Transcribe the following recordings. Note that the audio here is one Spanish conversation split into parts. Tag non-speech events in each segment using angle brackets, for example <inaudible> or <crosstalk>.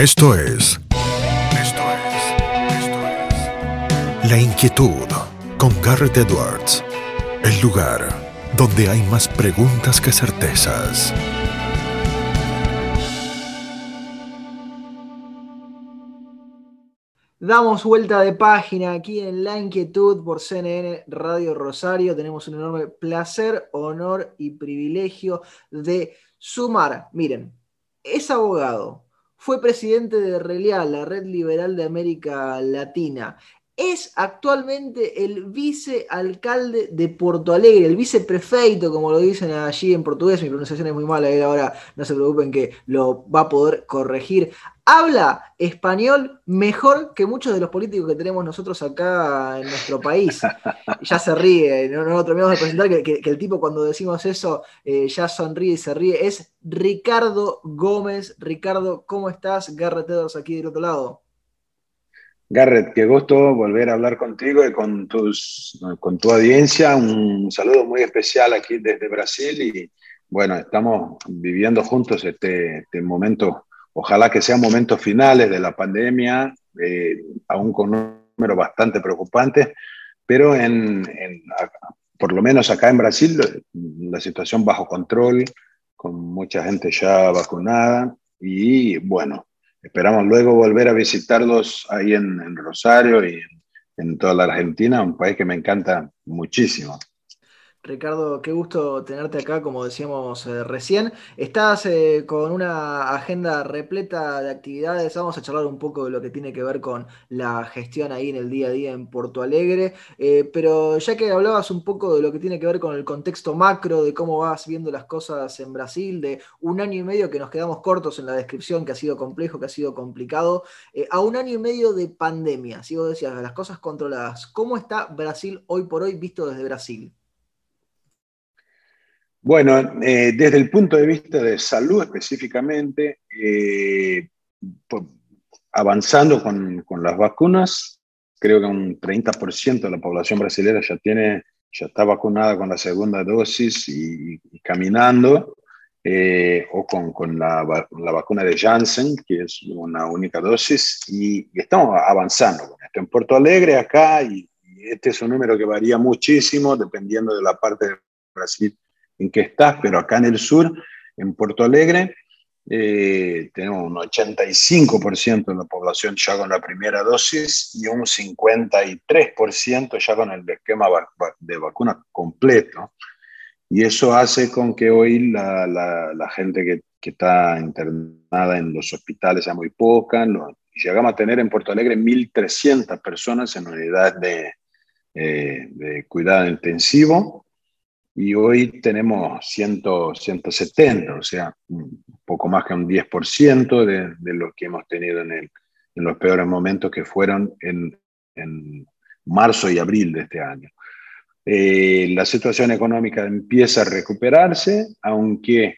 Esto es. Esto es. Esto es. La inquietud con Garrett Edwards. El lugar donde hay más preguntas que certezas. Damos vuelta de página aquí en La Inquietud por CNN Radio Rosario. Tenemos un enorme placer, honor y privilegio de sumar. Miren, es abogado, fue presidente de RELIAL, la Red Liberal de América Latina. Es actualmente el vicealcalde de Porto Alegre, el viceprefeito, como lo dicen allí en portugués. Mi pronunciación es muy mala, eh, ahora no se preocupen que lo va a poder corregir habla español mejor que muchos de los políticos que tenemos nosotros acá en nuestro país. <laughs> Ya se ríe, no, no terminamos de presentar que, el tipo cuando decimos eso eh, ya sonríe y se ríe. Es Ricardo Gómez. Ricardo, ¿cómo estás? Garrett Edwards aquí del otro lado. Garrett, qué gusto volver a hablar contigo y con, tus, con tu audiencia. Un saludo muy especial aquí desde Brasil y bueno, estamos viviendo juntos este, este momento Ojalá que sean momentos finales de la pandemia, eh, aún con un número bastante preocupante, pero en, por lo menos acá en Brasil la situación bajo control, con mucha gente ya vacunada y bueno, esperamos luego volver a visitarlos ahí en, Rosario y en toda la Argentina, un país que me encanta muchísimo. Ricardo, qué gusto tenerte acá, como decíamos eh, recién. Estás eh, con una agenda repleta de actividades. Vamos a charlar un poco de lo que tiene que ver con la gestión ahí en el día a día en Porto Alegre. Eh, pero ya que hablabas un poco de lo que tiene que ver con el contexto macro, de cómo vas viendo las cosas en Brasil, de un año y medio que nos quedamos cortos en la descripción, que ha sido complejo, que ha sido complicado, a un año y medio de pandemia, si vos decías, las cosas controladas, ¿cómo está Brasil hoy por hoy visto desde Brasil? Bueno, eh, desde el punto de vista de salud específicamente, eh, avanzando con, las vacunas, creo que un 30% de la población brasileña ya, tiene, ya está vacunada con la segunda dosis y, caminando, eh, o con, la, vacuna de Janssen, que es una única dosis, y, estamos avanzando con esto. En Porto Alegre, acá, y, y este es un número que varía muchísimo dependiendo de la parte de Brasil en qué estás, pero acá en el sur, en Puerto Alegre, eh, tenemos un 85% de la población ya con la primera dosis y un 53% ya con el esquema de vacuna completo. Y eso hace con que hoy la, gente que, que, está internada en los hospitales sea muy poca. llegamos a tener en Puerto Alegre 1.300 personas en unidad de, eh, de cuidado intensivo y hoy tenemos 100, 170, o sea, un poco más que un 10% de, de lo que hemos tenido en, el, en, los peores momentos que fueron en, en marzo y abril de este año. Eh, la situación económica empieza a recuperarse, aunque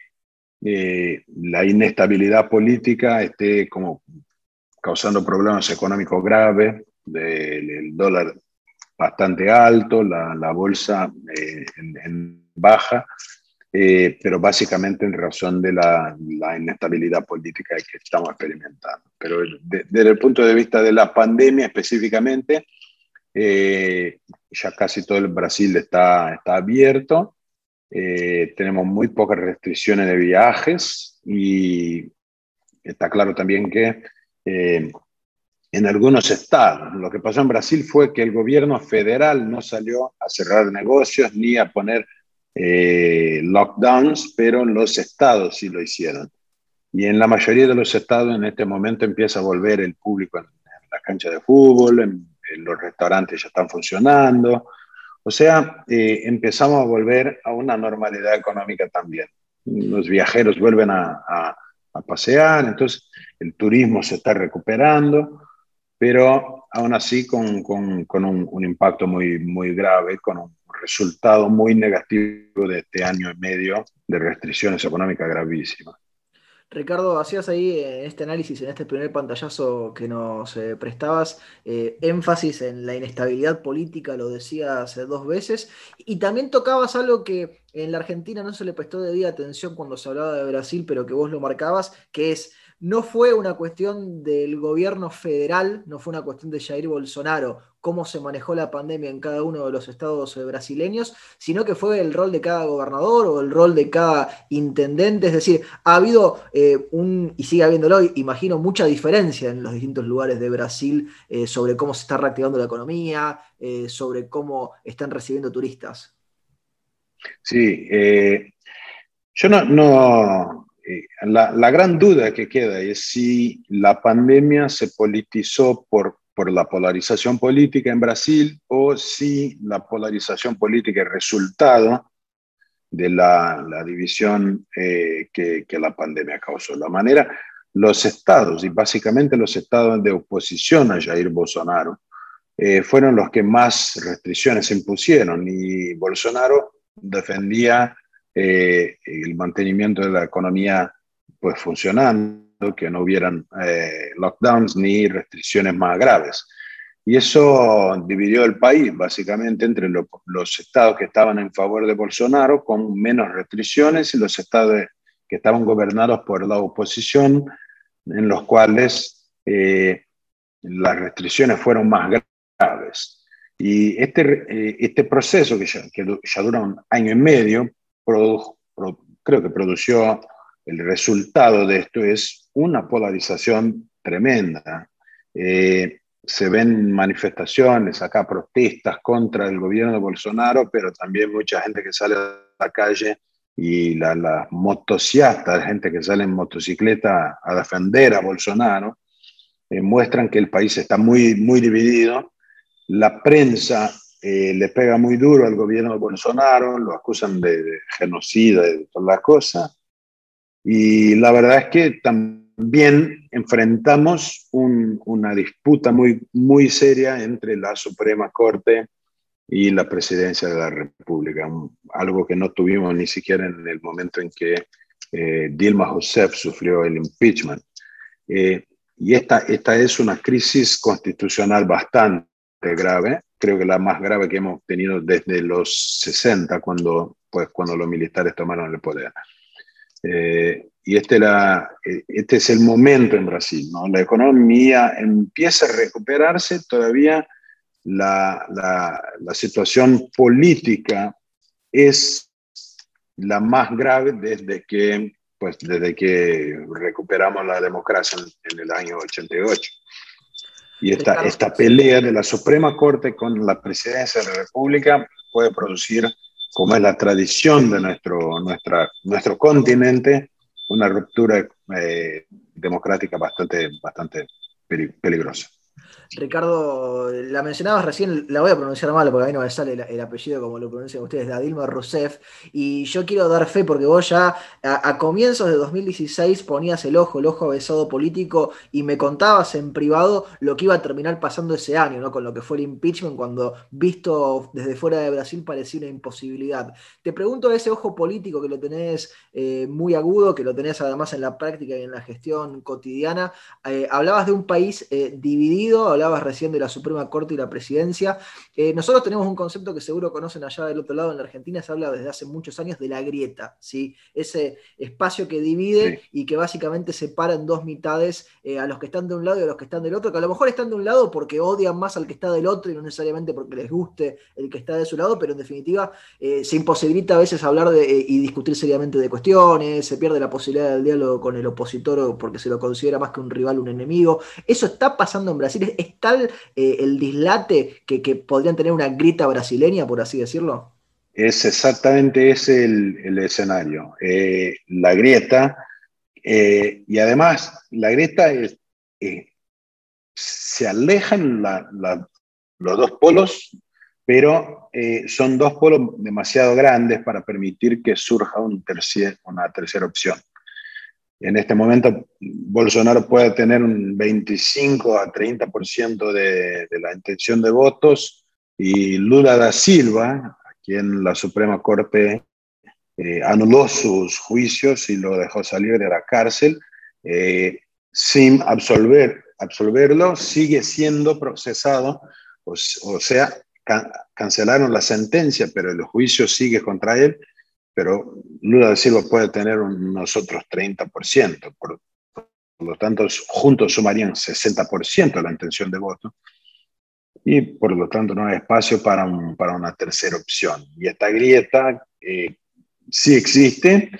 eh, la inestabilidad política esté como causando problemas económicos graves, del dólar bastante alto, la, la bolsa eh, en, baja, eh, pero básicamente en razón de la, la, inestabilidad política que estamos experimentando. Pero desde el punto de vista de la pandemia específicamente, eh, ya casi todo el Brasil está, está abierto, tenemos muy pocas restricciones de viajes y está claro también que en algunos estados. Lo que pasó en Brasil fue que el gobierno federal no salió a cerrar negocios ni a poner eh, lockdowns, pero los estados sí lo hicieron. Y en la mayoría de los estados en este momento empieza a volver el público en, la cancha de fútbol, en, los restaurantes ya están funcionando. O sea, eh, empezamos a volver a una normalidad económica también. Los viajeros vuelven a, a pasear, entonces el turismo se está recuperando pero aún así con, con, un, impacto muy, muy grave, con un resultado muy negativo de este año y medio de restricciones económicas gravísimas. Ricardo, hacías ahí en este análisis, en este primer pantallazo que nos eh, prestabas, eh, énfasis en la inestabilidad política, lo decías dos veces, y también tocabas algo que en la Argentina no se le prestó debida atención cuando se hablaba de Brasil, pero que vos lo marcabas, que es no fue una cuestión del gobierno federal, no fue una cuestión de Jair Bolsonaro, cómo se manejó la pandemia en cada uno de los estados eh, brasileños, sino que fue el rol de cada gobernador o el rol de cada intendente. Es decir, ha habido eh, un, y sigue habiéndolo, imagino, mucha diferencia en los distintos lugares de Brasil eh, sobre cómo se está reactivando la economía, sobre cómo están recibiendo turistas. Sí, yo no eh, la, gran duda que queda es si la pandemia se politizó por, por la polarización política en Brasil o si la polarización política es resultado de la, división eh, que, la pandemia causó. La manera, los estados, y básicamente los estados de oposición a Jair Bolsonaro, eh, fueron los que más restricciones impusieron y Bolsonaro defendía eh, el mantenimiento de la economía pues funcionando, que no hubieran eh, lockdowns ni restricciones más graves. Y eso dividió el país básicamente entre los estados que estaban en favor de Bolsonaro con menos restricciones y los estados que estaban gobernados por la oposición, en los cuales eh, las restricciones fueron más graves. Y este, este proceso, que que ya dura un año y medio, creo que produció el resultado de esto es una polarización tremenda. Eh, se ven manifestaciones acá, protestas contra el gobierno de Bolsonaro, pero también mucha gente que sale a la calle y las la motocicletas, gente que sale en motocicleta a defender a Bolsonaro, eh, muestran que el país está muy, muy dividido. La prensa eh, le pega muy duro al gobierno de Bolsonaro, lo acusan de, genocida y de todas las cosas. Y la verdad es que también enfrentamos una disputa muy, muy seria entre la Suprema Corte y la presidencia de la República, algo que no tuvimos ni siquiera en el momento en que eh, Dilma Rousseff sufrió el impeachment. Eh, y esta, esta es una crisis constitucional bastante grave creo que la más grave que hemos tenido desde los 60, cuando, pues, cuando los militares tomaron el poder. Eh, y este, eh, este es el momento en Brasil. ¿no? La economía empieza a recuperarse, todavía la, la, la situación política es la más grave desde que, pues, desde que recuperamos la democracia en, en el año 88. Y esta, esta pelea de la Suprema Corte con la presidencia de la República puede producir, como es la tradición de nuestro, nuestra, nuestro continente, una ruptura eh, democrática bastante, bastante peligrosa. Ricardo, la mencionabas recién, la voy a pronunciar mal porque a mí no me sale el, apellido como lo pronuncian ustedes, de Adilma Rousseff, y yo quiero dar fe porque vos ya a, comienzos de 2016 ponías el ojo, el ojo avesado político y me contabas en privado lo que iba a terminar pasando ese año, ¿no? Con lo que fue el impeachment, cuando visto desde fuera de Brasil parecía una imposibilidad. Te pregunto ese ojo político que lo tenés eh, muy agudo, que lo tenés además en la práctica y en la gestión cotidiana, eh, hablabas de un país eh, dividido, hablabas recién de la Suprema Corte y la presidencia. Eh, nosotros tenemos un concepto que seguro conocen allá del otro lado, en la Argentina se habla desde hace muchos años de la grieta, ¿sí? ese espacio que divide y que básicamente separa en dos mitades eh, a los que están de un lado y a los que están del otro, que a lo mejor están de un lado porque odian más al que está del otro y no necesariamente porque les guste el que está de su lado, pero en definitiva eh, se imposibilita a veces hablar de, y discutir seriamente de cuestiones, se pierde la posibilidad del diálogo con el opositor porque se lo considera más que un rival, un enemigo. Eso está pasando en Brasil, es tal eh, el dislate que, podrían tener una grita brasileña, por así decirlo? Es exactamente ese el, escenario. Eh, la grieta, eh, y además la grieta es, se alejan los dos polos, pero son dos polos demasiado grandes para permitir que surja un una tercera opción. En este momento, Bolsonaro puede tener un 25 a 30% de, de la intención de votos y Lula da Silva, a quien la Suprema Corte eh, anuló sus juicios y lo dejó salir de la cárcel, eh, sin absolver, absolverlo, sigue siendo procesado, o, sea, cancelaron la sentencia, pero el juicio sigue contra él pero Lula da Silva puede tener unos otros 30%, por, lo tanto juntos sumarían 60% de la intención de voto, y por lo tanto no hay espacio para, para una tercera opción. Y esta grieta eh, sí existe.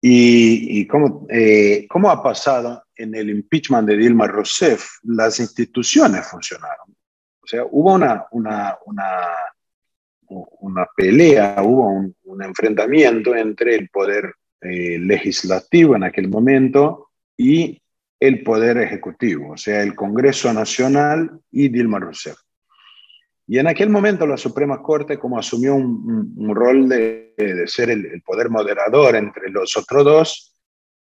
¿Y, y cómo, eh, ha pasado en el impeachment de Dilma Rousseff? Las instituciones funcionaron. O sea, hubo una, una, una, una pelea, hubo un, enfrentamiento entre el poder eh, legislativo en aquel momento y el Poder Ejecutivo, o sea, el Congreso Nacional y Dilma Rousseff. Y en aquel momento la Suprema Corte, como asumió un, rol de, ser el, poder moderador entre los otros dos,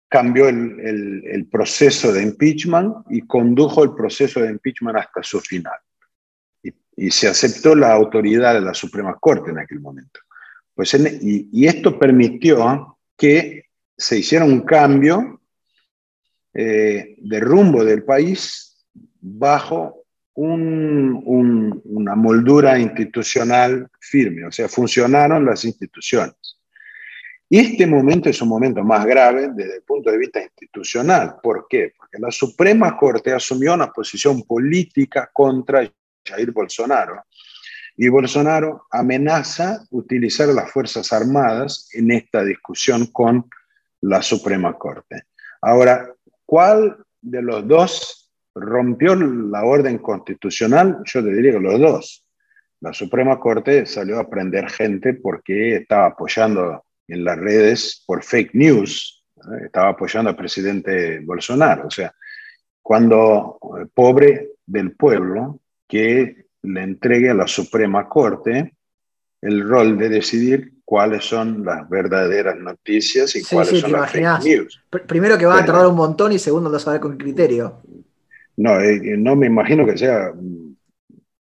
cambió el, proceso de impeachment y condujo el proceso de impeachment hasta su final. Y, se aceptó la autoridad de la Suprema Corte en aquel momento. Pues y, y, esto permitió que se hiciera un cambio eh, de rumbo del país bajo una moldura institucional firme, o sea, funcionaron las instituciones. Y este momento es un momento más grave desde el punto de vista institucional. ¿Por qué? Porque la Suprema Corte asumió una posición política contra Jair Bolsonaro. Y Bolsonaro amenaza utilizar las Fuerzas Armadas en esta discusión con la Suprema Corte. Ahora, ¿Cuál de los dos rompió la orden constitucional? Yo te diría que los dos. La Suprema Corte salió a prender gente porque estaba apoyando en las redes por fake news, estaba apoyando al presidente Bolsonaro. O sea, cuando eh, pobre del pueblo que le entregue a la Suprema Corte el rol de decidir cuáles son las verdaderas noticias y cuáles son las fake news. Primero que va a tardar un montón y segundo lo saber con criterio. No, eh, no me imagino que sea mm,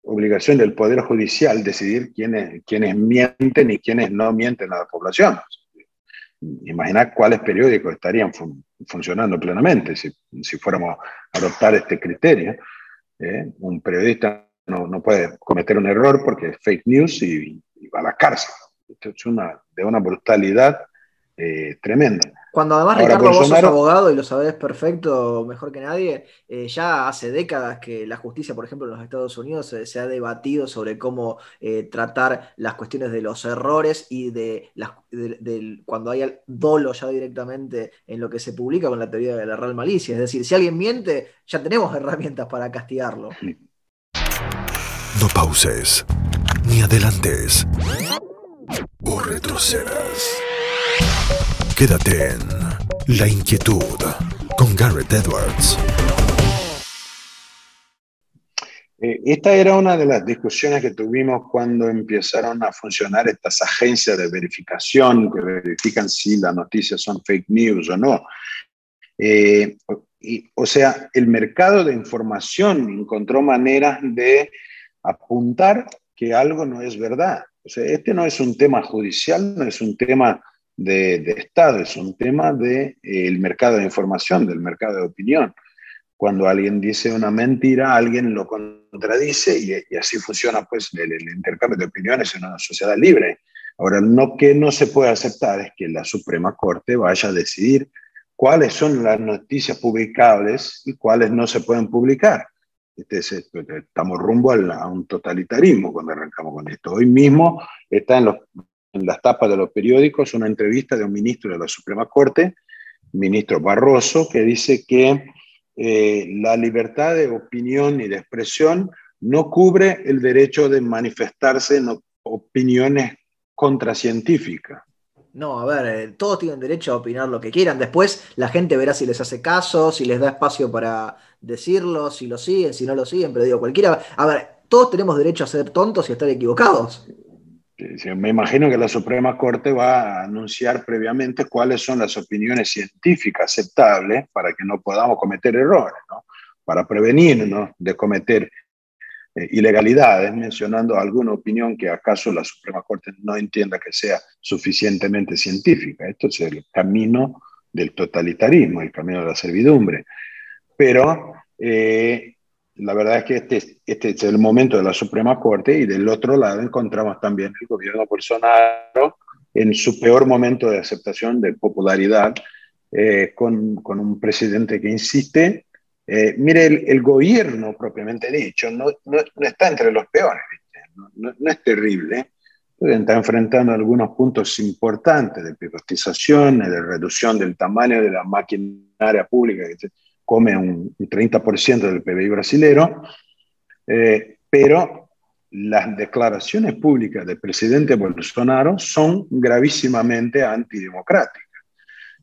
obligación del Poder Judicial decidir quiénes, quiénes mienten y quiénes no mienten a la población. Imaginar cuáles periódicos estarían funcionando plenamente si, si, fuéramos a adoptar este criterio. ¿Eh? Un periodista no, no, puede cometer un error porque es fake news y, y va a la cárcel es una, de una brutalidad eh, tremenda. Cuando además Ricardo vos sos abogado y lo sabés perfecto, mejor que nadie, eh, ya hace décadas que la justicia, por ejemplo, en los Estados Unidos se ha debatido sobre cómo eh, tratar las cuestiones de los errores y de, las, cuando hay dolo ya directamente en lo que se publica con la teoría de la real malicia. Es decir, si alguien miente, ya tenemos <laughs> herramientas para castigarlo. No pauses, ni adelantes o retrocedas. Quédate en La Inquietud con Garrett Edwards. Eh, esta era una de las discusiones que tuvimos cuando empezaron a funcionar estas agencias de verificación que verifican si las noticias son fake news o no. Eh, o sea, el mercado de información encontró maneras de apuntar que algo no es verdad. O sea, este no es un tema judicial, no es un tema de, Estado, es un tema del de, eh, mercado de información, del mercado de opinión. Cuando alguien dice una mentira, alguien lo contradice y, así funciona pues el, intercambio de opiniones en una sociedad libre. Ahora, lo que no se puede aceptar es que la Suprema Corte vaya a decidir cuáles son las noticias publicables y cuáles no se pueden publicar. Este estamos rumbo a, un totalitarismo cuando arrancamos con esto. Hoy mismo está en, las tapas de los periódicos una entrevista de un ministro de la Suprema Corte, ministro Barroso, que dice que eh, la libertad de opinión y de expresión no cubre el derecho de manifestarse en opiniones contracientíficas. No, a ver, eh, todos tienen derecho a opinar lo que quieran. Después la gente verá si les hace caso, si les da espacio para decirlo, si lo siguen, si no lo siguen. Pero digo, cualquiera. A ver, todos tenemos derecho a ser tontos y a estar equivocados. Me imagino que la Suprema Corte va a anunciar previamente cuáles son las opiniones científicas aceptables para que no podamos cometer errores, ¿no? para prevenirnos de cometer eh, ilegalidades, mencionando alguna opinión que acaso la Suprema Corte no entienda que sea suficientemente científica. Esto es el camino del totalitarismo, el camino de la servidumbre. Pero eh, la verdad es que este, este es el momento de la Suprema Corte y del otro lado encontramos también el gobierno Bolsonaro en su peor momento de aceptación de popularidad eh, con, con, un presidente que insiste. Eh, mire, el, gobierno propiamente dicho no, no, está entre los peores, no, no, es terrible. Está enfrentando algunos puntos importantes de privatización, de reducción del tamaño de la maquinaria pública, que come un, 30% del PBI brasilero, eh, pero las declaraciones públicas del presidente Bolsonaro son gravísimamente antidemocráticas.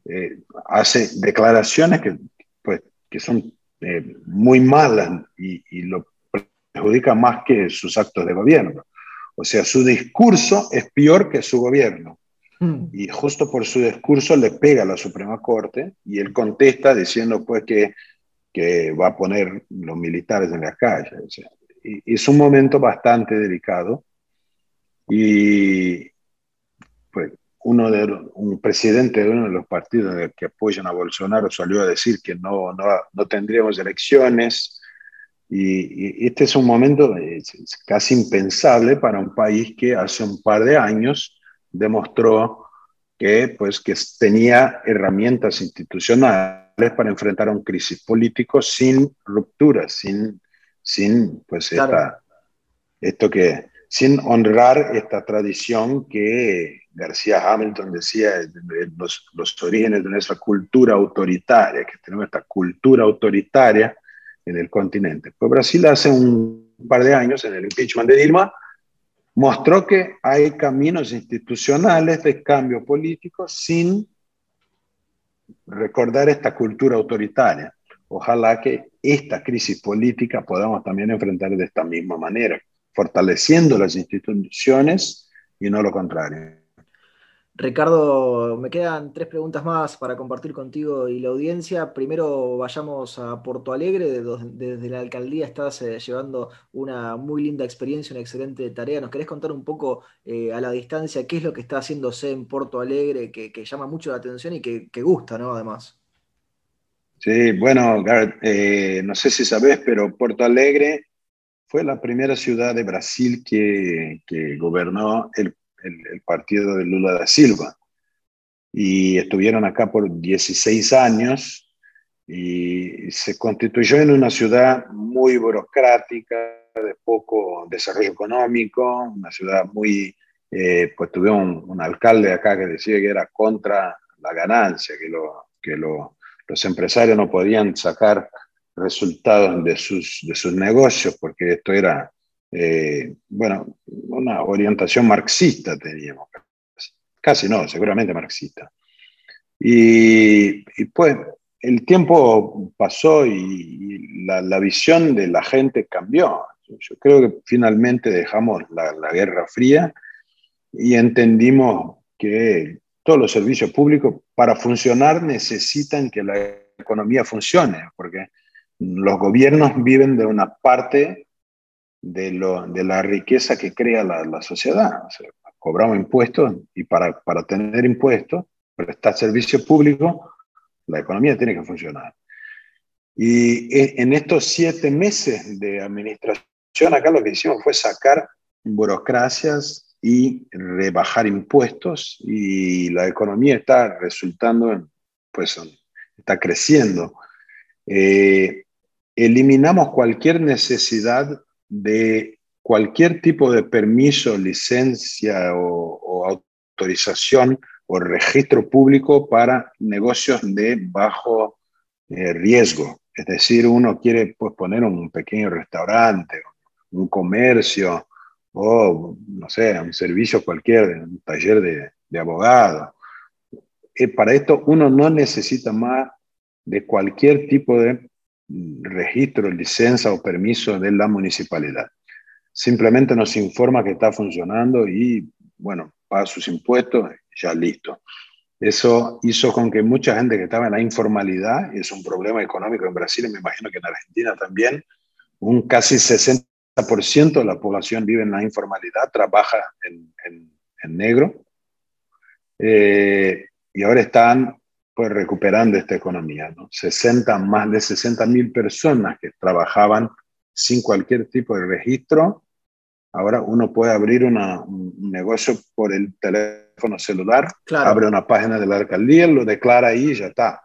Eh, hace declaraciones que, pues, que son eh, muy malas y, y, lo perjudica más que sus actos de gobierno. O sea, su discurso es peor que su gobierno. Mm. Y justo por su discurso le pega a la Suprema Corte y él contesta diciendo pues que, que va a poner los militares en la calle. Es un momento bastante delicado y pues uno de un presidente de uno de los partidos que apoyan a Bolsonaro salió a decir que no, no, no tendríamos elecciones y, este es un momento casi impensable para un país que hace un par de años demostró que, pues, que tenía herramientas institucionales para enfrentar a un crisis político sin rupturas, sin sin pues esto que, sin honrar esta tradición que García Hamilton decía, los, los orígenes de nuestra cultura autoritaria, que tenemos esta cultura autoritaria en el continente. Pues Brasil hace un par de años, en el impeachment de Dilma, mostró que hay caminos institucionales de cambio político sin recordar esta cultura autoritaria ojalá que esta crisis política podamos también enfrentar de esta misma manera, fortaleciendo las instituciones y no lo contrario. Ricardo, me quedan tres preguntas más para compartir contigo y la audiencia. Primero vayamos a Porto Alegre, desde la alcaldía estás eh, llevando una muy linda experiencia, una excelente tarea. ¿Nos querés contar un poco eh, a la distancia qué es lo que está haciéndose en Porto Alegre que, llama mucho la atención y que, gusta, ¿no? Además. Sí, bueno, eh, no sé si sabes, pero Porto Alegre fue la primera ciudad de Brasil que, que gobernó el, el, partido de Lula da Silva. Y estuvieron acá por 16 años y se constituyó en una ciudad muy burocrática, de poco desarrollo económico, una ciudad muy, eh, pues tuvieron un, alcalde acá que decía que era contra la ganancia, que lo, que lo los empresarios no podían sacar resultados de sus, de sus negocios porque esto era, eh, bueno, una orientación marxista teníamos. Casi no, seguramente marxista. Y, pues el tiempo pasó y, la, visión de la gente cambió. Yo creo que finalmente dejamos la, la Guerra Fría y entendimos que todos los servicios públicos para funcionar necesitan que la economía funcione, porque los gobiernos viven de una parte de, lo, de la riqueza que crea la, la sociedad. cobramos impuestos y para, para tener impuestos, prestar servicio público, la economía tiene que funcionar. Y e, en estos siete meses de administración, acá lo que hicimos fue sacar burocracias, y rebajar impuestos y la economía está resultando, pues está creciendo. Eh, eliminamos cualquier necesidad de cualquier tipo de permiso, licencia o, autorización o registro público para negocios de bajo eh, riesgo. Es decir, uno quiere pues, poner un pequeño restaurante, un comercio, o, no sé, un servicio cualquier, un taller de, abogado. Eh, para esto uno no necesita más de cualquier tipo de registro, licencia o permiso de la municipalidad. Simplemente nos informa que está funcionando y, bueno, paga sus impuestos, ya listo. Eso hizo con que mucha gente que estaba en la informalidad, y es un problema económico en Brasil me imagino que en Argentina también, un casi 60 de la población vive en la informalidad, trabaja en, en, negro, eh, y ahora están pues recuperando esta economía. ¿no? 60, más de 60 mil personas que trabajaban sin cualquier tipo de registro, ahora uno puede abrir una, un negocio por el teléfono celular, abre una página de la alcaldía, lo declara ahí y ya está.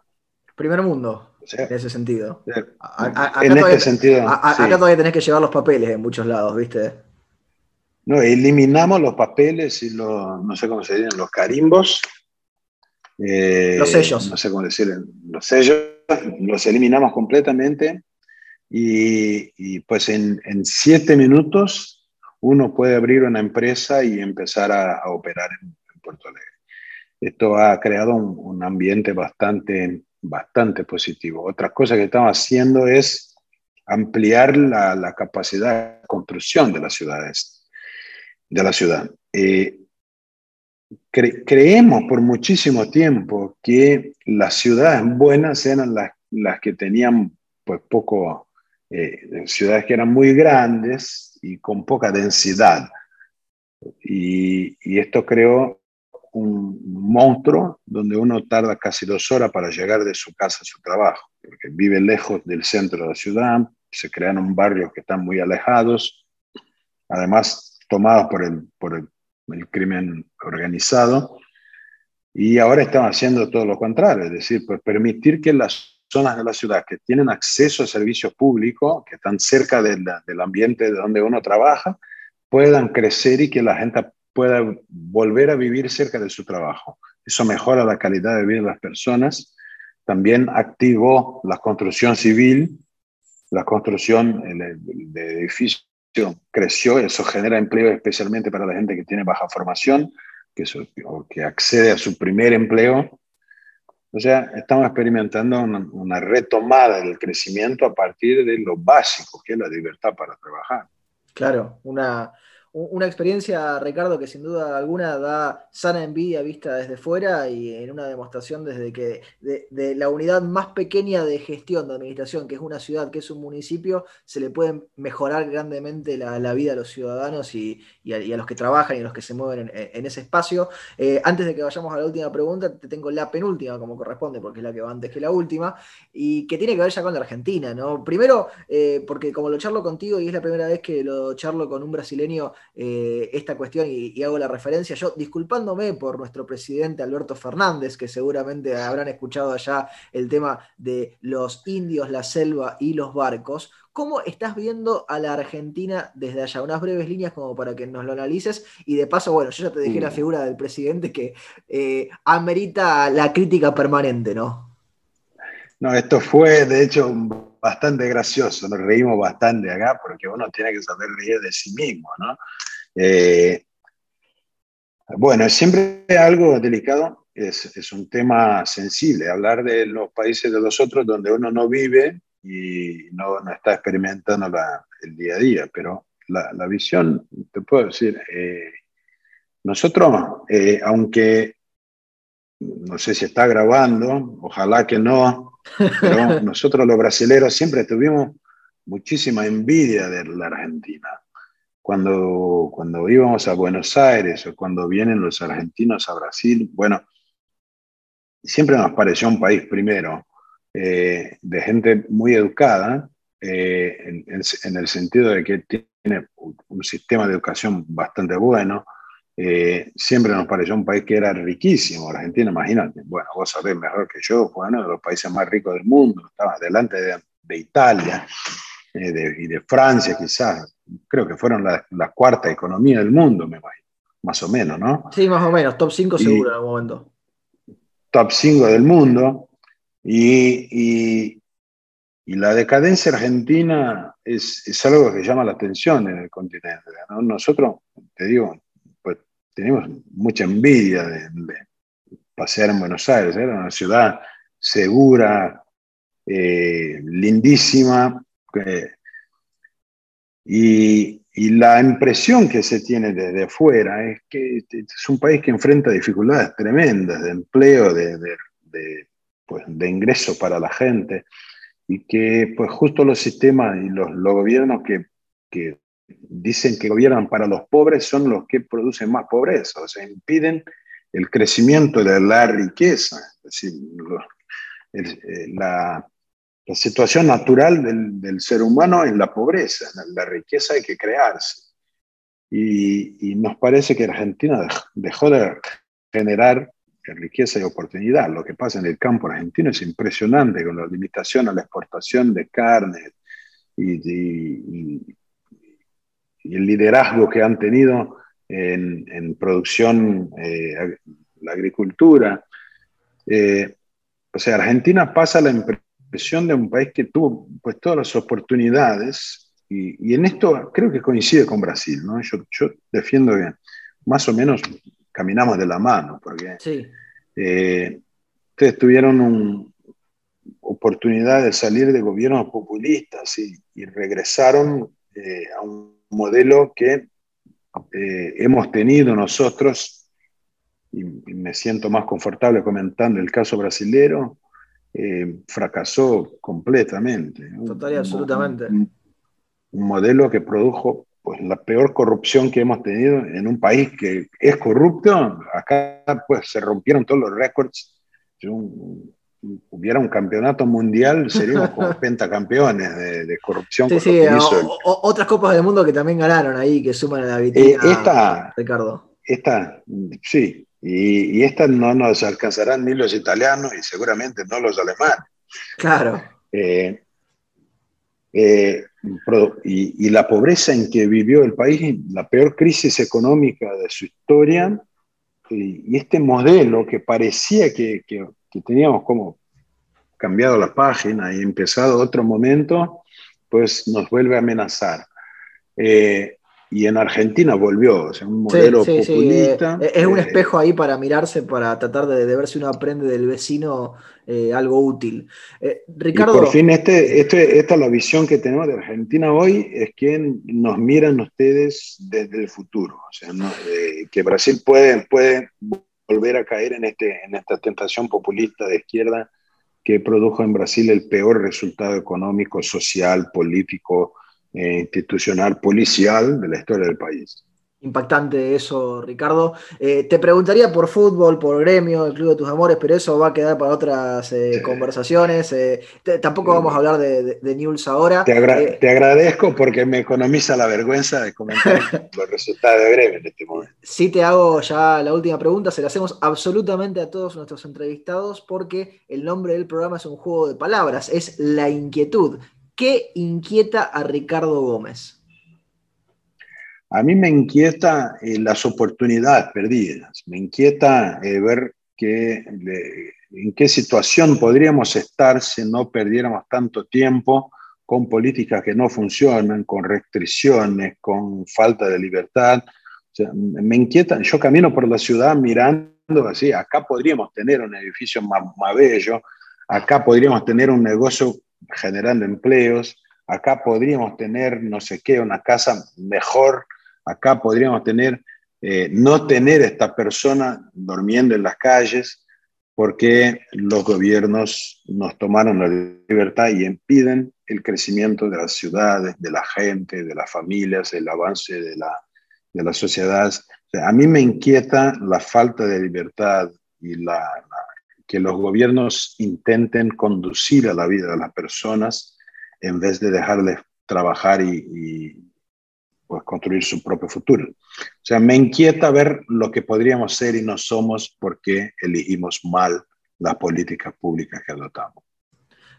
Primer mundo, en ese sentido. en este sentido. Acá todavía tenés que llevar los papeles en muchos lados, ¿viste? No, eliminamos los papeles y los, no sé cómo se dirían, los carimbos. Eh, los sellos. No sé cómo decir, los sellos, los eliminamos completamente y, pues en, siete minutos uno puede abrir una empresa y empezar a, operar en, Puerto Alegre. Esto ha creado un, ambiente bastante, bastante positivo. Otra cosa que estamos haciendo es ampliar la, capacidad de construcción de las ciudades, de la ciudad. Eh, creemos por muchísimo tiempo que las ciudades buenas eran las, las que tenían pues poco, eh, ciudades que eran muy grandes y con poca densidad. Y, y, esto creó un monstruo donde uno tarda casi dos horas para llegar de su casa a su trabajo, porque vive lejos del centro de la ciudad, se crearon barrios que están muy alejados, además tomados por el, por el, el crimen organizado. Y ahora están haciendo todo lo contrario, es decir, pues permitir que las zonas de la ciudad que tienen acceso a servicios públicos, que están cerca del, del ambiente de donde uno trabaja, puedan crecer y que la gente pueda volver a vivir cerca de su trabajo. Eso mejora la calidad de vida de las personas. También activó la construcción civil, la construcción de edificios creció, eso genera empleo especialmente para la gente que tiene baja formación, que, o que accede a su primer empleo o sea, estamos experimentando una, retomada del crecimiento a partir de lo básico, que es la libertad para trabajar. Claro, una, una experiencia, Ricardo, que sin duda alguna da sana envidia vista desde fuera y en una demostración desde que de, la unidad más pequeña de gestión, de administración, que es una ciudad, que es un municipio, se le puede mejorar grandemente la, vida a los ciudadanos y, a, los que trabajan y a los que se mueven en, ese espacio. Eh, antes de que vayamos a la última pregunta, te tengo la penúltima como corresponde, porque es la que va antes que la última, y que tiene que ver ya con la Argentina, ¿no? Primero, eh, porque como lo charlo contigo y es la primera vez que lo charlo con un brasileño, eh, esta cuestión y, hago la referencia. Yo, disculpándome por nuestro presidente Alberto Fernández, que seguramente habrán escuchado allá el tema de los indios, la selva y los barcos. ¿Cómo estás viendo a la Argentina desde allá? Unas breves líneas como para que nos lo analices. Y de paso, bueno, yo ya te dejé la mm. figura del presidente que eh, amerita la crítica permanente, ¿no? No, esto fue de hecho bastante gracioso, nos reímos bastante acá porque uno tiene que saber reír de sí mismo, ¿no? Eh, bueno, siempre algo delicado, es, es, un tema sensible, hablar de los países de los otros donde uno no vive y no, no está experimentando la, el día a día, pero la, la visión, te puedo decir, eh, nosotros, eh, aunque no sé si está grabando, ojalá que no, pero nosotros los brasileros siempre tuvimos muchísima envidia de la Argentina cuando, cuando íbamos a Buenos Aires o cuando vienen los argentinos a Brasil, bueno, siempre nos pareció un país primero eh, de gente muy educada, eh, en, el sentido de que tiene un sistema de educación bastante bueno. Eh, siempre nos pareció un país que era riquísimo, Argentina, imagínate, bueno, vos sabés mejor que yo, fue uno de los países más ricos del mundo, estaba delante de, de Italia y de Francia quizás, creo que fueron la, cuarta economía del mundo, me imagino, más o menos, ¿no? Sí, más o menos, top 5 seguro en algún momento. Top 5 del mundo. Y, la decadencia argentina es, algo que llama la atención en el continente. Nosotros, te digo, tenemos mucha envidia de, pasear en Buenos Aires. Era una ciudad segura, eh, lindísima, y, la impresión que se tiene desde fuera es que es un país que enfrenta dificultades tremendas de empleo, de, de, pues, de ingreso para la gente, y que pues justo los sistemas y los, gobiernos que, dicen que gobiernan para los pobres son los que producen más pobreza, o sea, impiden el crecimiento de la riqueza. Es decir, eh, la, la situación natural del, ser humano es la pobreza, la, riqueza hay que crearse. Y, nos parece que Argentina dejó de generar riqueza y oportunidad. Lo que pasa en el campo argentino es impresionante con la limitación a la exportación de carne y, el liderazgo que han tenido en, producción, eh, la agricultura. Eh, o sea, Argentina pasa la impresión de un país que tuvo pues, todas las oportunidades y, en esto creo que coincide con Brasil. ¿no? Yo, yo defiendo que más o menos caminamos de la mano, porque eh, ustedes tuvieron una oportunidad de salir de gobiernos populistas y, regresaron eh, a un modelo que eh, hemos tenido nosotros, y, me siento más confortable comentando el caso brasilero, fracasó completamente. Total y absolutamente. un modelo que produjo pues la peor corrupción que hemos tenido en un país que es corrupto. Acá pues se rompieron todos los récords. Si hubiera un campeonato mundial, seríamos como <laughs> pentacampeones de, de corrupción. Sí, sí, otras copas del mundo que también ganaron ahí, que suman a la vitrina. Eh, esta, Ricardo. Esta, sí, y, y esta no nos alcanzarán ni los italianos y seguramente no los alemanes. Claro. Eh, eh, y, la pobreza en que vivió el país, la peor crisis económica de su historia, y, este modelo que parecía que, que, teníamos como cambiado la página y empezado otro momento, pues nos vuelve a amenazar. Eh, y en Argentina volvió, o sea, un modelo populista. Eh, es un espejo ahí para mirarse, para tratar de, de ver si uno aprende del vecino eh, algo útil. Eh, Ricardo. por fin, este, este, esta es la visión que tenemos de Argentina hoy, es que nos miran ustedes desde el futuro. O sea, eh, que Brasil puede, puede volver a caer en, este, en esta tentación populista de izquierda que produjo en Brasil el peor resultado económico, social, político, institucional, policial de la historia del país. Impactante eso, Ricardo. Eh, te preguntaría por fútbol, por gremio, el Club de tus Amores, pero eso va a quedar para otras eh, conversaciones. Eh, tampoco vamos a hablar de, de, News ahora. Te, agradezco porque me economiza la vergüenza de comentar <laughs> los resultados de gremio en este momento. Sí, te hago ya la última pregunta. Se la hacemos absolutamente a todos nuestros entrevistados porque el nombre del programa es un juego de palabras, es La Inquietud. ¿Qué inquieta a Ricardo Gómez? A mí me inquieta eh, las oportunidades perdidas, me inquieta eh, ver que, en qué situación podríamos estar si no perdiéramos tanto tiempo con políticas que no funcionan, con restricciones, con falta de libertad. me inquieta, yo camino por la ciudad mirando así, acá podríamos tener un edificio más, más bello, acá podríamos tener un negocio generando empleos, acá podríamos tener no sé qué, una casa mejor Acá podríamos tener, eh, no tener esta persona durmiendo en las calles porque los gobiernos nos tomaron la libertad y impiden el crecimiento de las ciudades, de la gente, de las familias, el avance de la, de la sociedad. a mí me inquieta la falta de libertad y la, que los gobiernos intenten conducir a la vida de las personas en vez de dejarles trabajar y, pues, construir su propio futuro. O sea, me inquieta ver lo que podríamos ser y no somos porque elegimos mal las políticas públicas que adoptamos.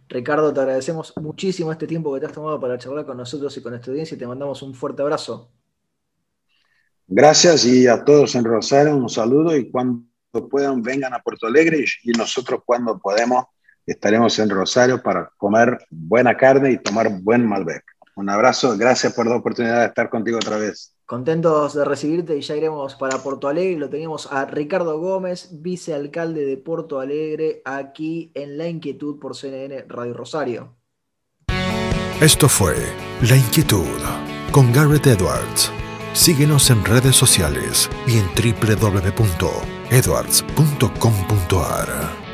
Ricardo, te agradecemos muchísimo este tiempo que te has tomado para charlar con nosotros y con esta audiencia y te mandamos un fuerte abrazo. Gracias y a todos en Rosario un saludo y cuando puedan vengan a Puerto Alegre y, nosotros cuando podemos estaremos en Rosario para comer buena carne y tomar buen Malbec. Un abrazo, gracias por la oportunidad de estar contigo otra vez. Contentos de recibirte y ya iremos para Porto Alegre. Lo tenemos a Ricardo Gómez, vicealcalde de Porto Alegre, aquí en La Inquietud por CNN Radio Rosario. Esto fue La Inquietud con Garrett Edwards. Síguenos en redes sociales y en www.edwards.com.ar.